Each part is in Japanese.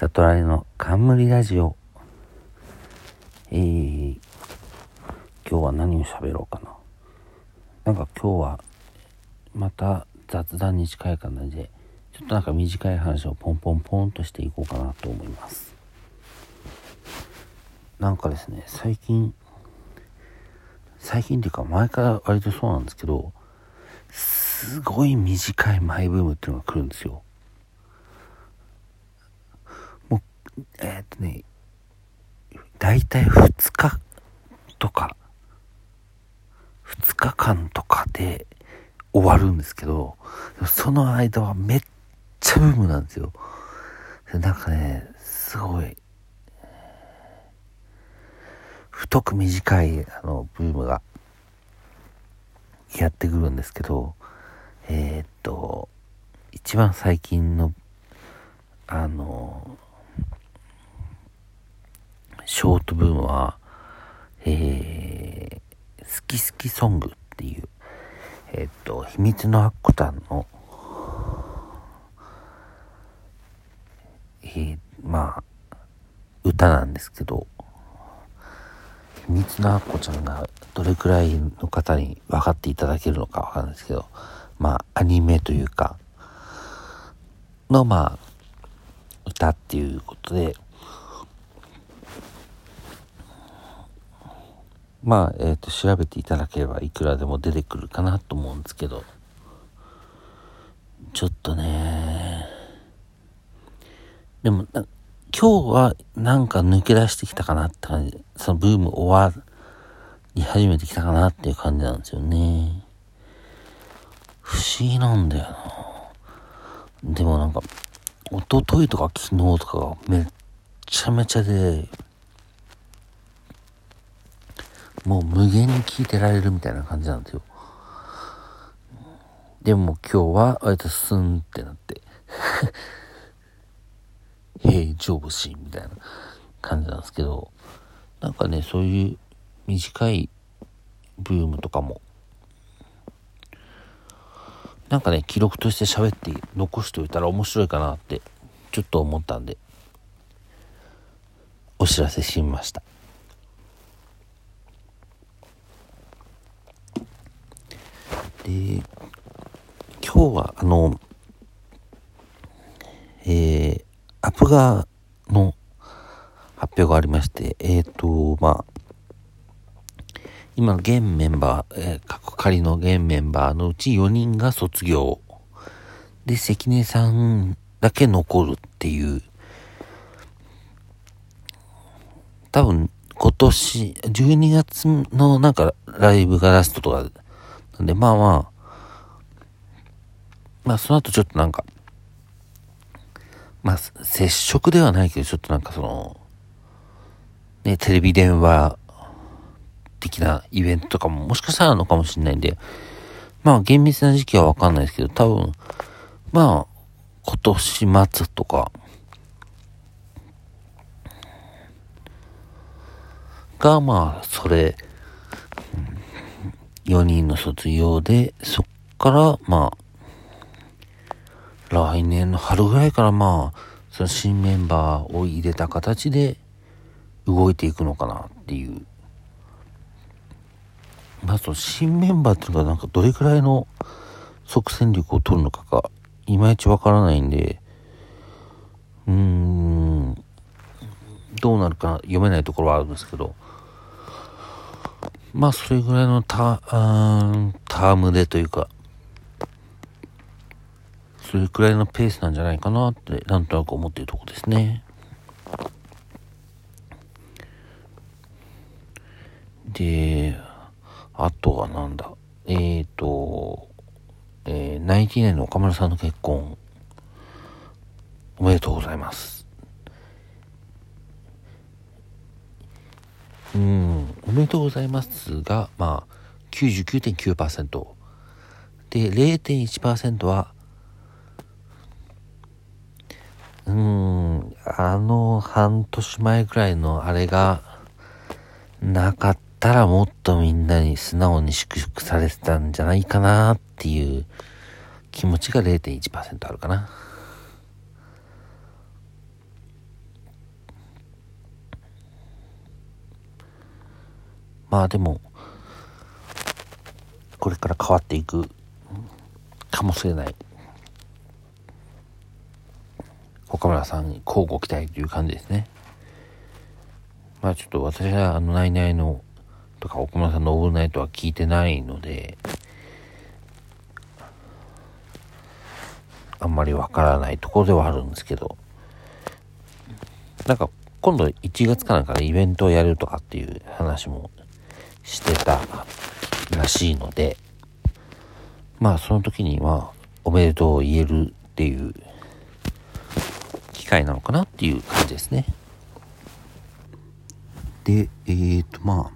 里ライの冠ラジオ。えー、今日は何を喋ろうかな。なんか今日はまた雑談に近い感じで、ちょっとなんか短い話をポンポンポンとしていこうかなと思います。なんかですね、最近、最近っていうか前から割とそうなんですけど、すごい短いマイブームっていうのが来るんですよ。もう、えー、っとね、だいたい2日とか、2日間とかで終わるんですけど、その間はめっちゃブームなんですよ。なんかね、すごい、太く短いあのブームがやってくるんですけど、えー、っと、一番最近の、あの、ショートブームは、えー、好き好きソングっていう、えー、っと、秘密のアッコタンの、えー、まあ、歌なんですけど、秘密のアッコちゃんがどれくらいの方に分かっていただけるのかわかるんですけど、まあ、アニメというか、の、まあ、歌っていうことで、まあ、えっ、ー、と、調べていただければいくらでも出てくるかなと思うんですけど、ちょっとね、でも、今日はなんか抜け出してきたかなって感じ、そのブーム終わり始めてきたかなっていう感じなんですよね。不思議なんだよな。でもなんか、一昨日とか昨日とかめっちゃめちゃで、もう無限に聞いてられるみたいな感じなんですよ。でも今日は割とスンってなって 平常心みたいな感じなんですけど、なんかね、そういう短いブームとかもなんかね、記録として喋って残しておいたら面白いかなってちょっと思ったんで、お知らせしました。で、今日はあの、えー、アプガの発表がありまして、えっ、ー、と、まあ、今の現メンバー、えー、仮の現メンバーのうち4人が卒業。で、関根さんだけ残るっていう。多分、今年、12月のなんかライブがラストとか、で、まあまあ、まあその後ちょっとなんか、まあ接触ではないけど、ちょっとなんかその、ね、テレビ電話的なイベントとかももしかしたらあるのかもしれないんで、まあ厳密な時期はわかんないですけど、多分、まあ、今年末とか、が、まあ、それ、4人の卒業で、そっから、まあ、来年の春ぐらいからまあ、その新メンバーを入れた形で動いていくのかなっていう。まあその新メンバーっていうのがなんかどれくらいの即戦力を取るのかがいまいちわからないんで、うーん、どうなるか読めないところはあるんですけど、まあそれぐらいのタタームでというか、それくらいのペースなんじゃないかなってなんとなく思っているとこですね。で、あとはなんだ？えーと、えー、ナインティナイの岡村さんの結婚、おめでとうございます。うん、おめでとうございますが、まあ、99.9%。で、0.1%は、うん、あの半年前くらいのあれがなかったらもっとみんなに素直に祝福されてたんじゃないかなっていう気持ちが0.1%あるかな。まあでも、これから変わっていくかもしれない。岡村さんに交互期待という感じですね。まあちょっと私はあの、ナイナイのとか岡村さんのオールナイトは聞いてないので、あんまりわからないところではあるんですけど、なんか今度1月かなんかでイベントをやるとかっていう話もしてたらしいので、まあその時にはおめでとうを言えるっていう機会なのかなっていう感じですね。で、えーとま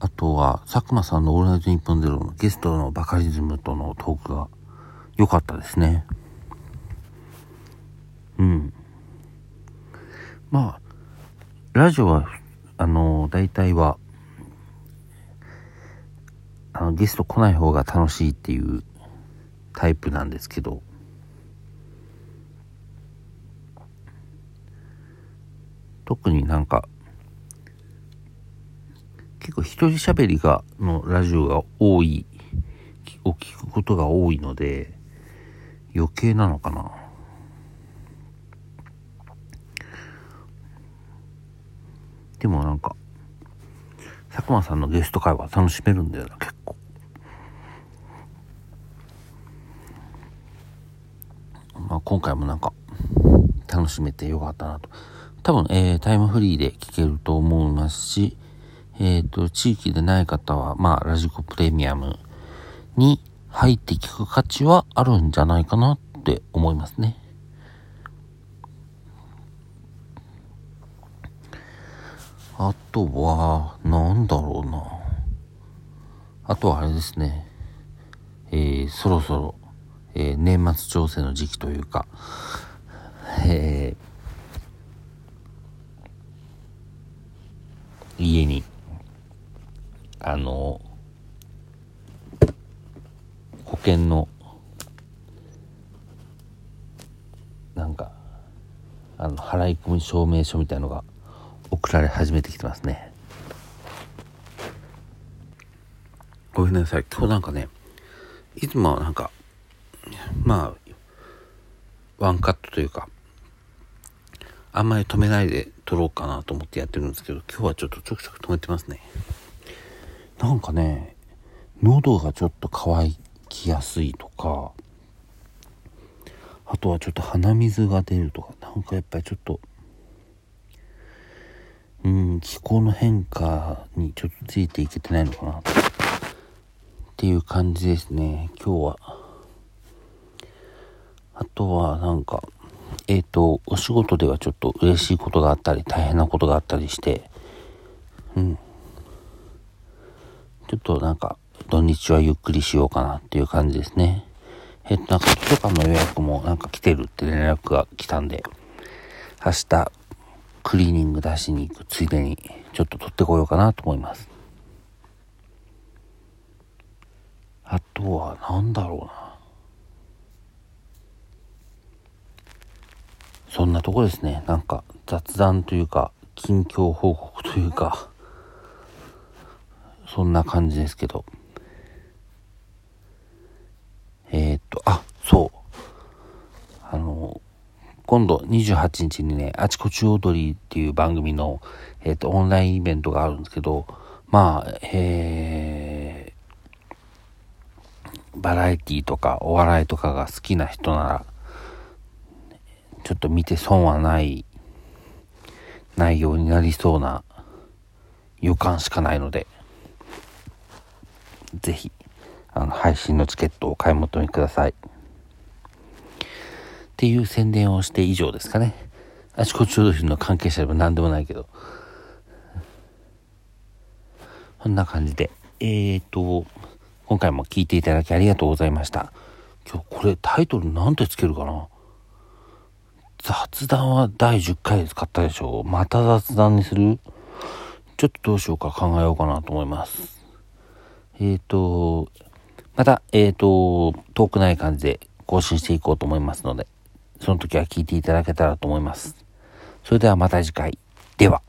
あ、あとは佐久間さんのオールナイトニッポンゼロのゲストのバカリズムとのトークが良かったですね。うん。まあ、ラジオは、あの、大体は、あの、ゲスト来ない方が楽しいっていうタイプなんですけど、特になんか、結構一人喋りが、のラジオが多い、を聞くことが多いので、余計なのかな。でもなんか、佐久間さんのゲスト会は楽しめるんだよな、結構。まあ今回もなんか、楽しめてよかったなと。多分、えー、タイムフリーで聞けると思いますし、えっ、ー、と、地域でない方は、まあ、ラジコプレミアムに入って聞く価値はあるんじゃないかなって思いますね。あとは、なんだろうな。あとはあれですね。えー、そろそろ、えー、年末調整の時期というか、えー、家に、あの、保険の、なんか、あの、払い込み証明書みたいのが送られ始めてきてますね。ごめんなさい。今日なんかね、いつもはなんか、まあ、ワンカットというか、あんまり止めないで撮ろうかなと思ってやってるんですけど、今日はちょっとちょくちょく止めてますね。なんかね、喉がちょっと乾きやすいとか、あとはちょっと鼻水が出るとか、なんかやっぱりちょっと、うん、気候の変化にちょっとついていけてないのかなっていう感じですね、今日は。あとはなんか、えっ、ー、と、お仕事ではちょっと嬉しいことがあったり、大変なことがあったりして、うん。ちょっとなんか、土日はゆっくりしようかなっていう感じですね。えっ、ー、と、なんか図書館の予約もなんか来てるって連絡が来たんで、明日クリーニング出しに行くついでにちょっと取ってこようかなと思います。あとは何だろうな。そんなとこですね。なんか雑談というか近況報告というかそんな感じですけど。えー、っと、あ、そう。今度28日にね、あちこち踊りっていう番組の、えっ、ー、と、オンラインイベントがあるんですけど、まあ、えー、バラエティとかお笑いとかが好きな人なら、ちょっと見て損はない内容になりそうな予感しかないので、ぜひ、あの、配信のチケットをお買い求めください。っていう宣伝をして以上ですかね。あちこち踊りの関係者でも何でもないけど。こんな感じで。えーと、今回も聞いていただきありがとうございました。今日これタイトルなんてつけるかな雑談は第10回で使ったでしょまた雑談にする？ちょっとどうしようか考えようかなと思います。えーと、また、えーと、遠くない感じで更新していこうと思いますので、その時は聞いていただけたらと思います。それではまた次回。では。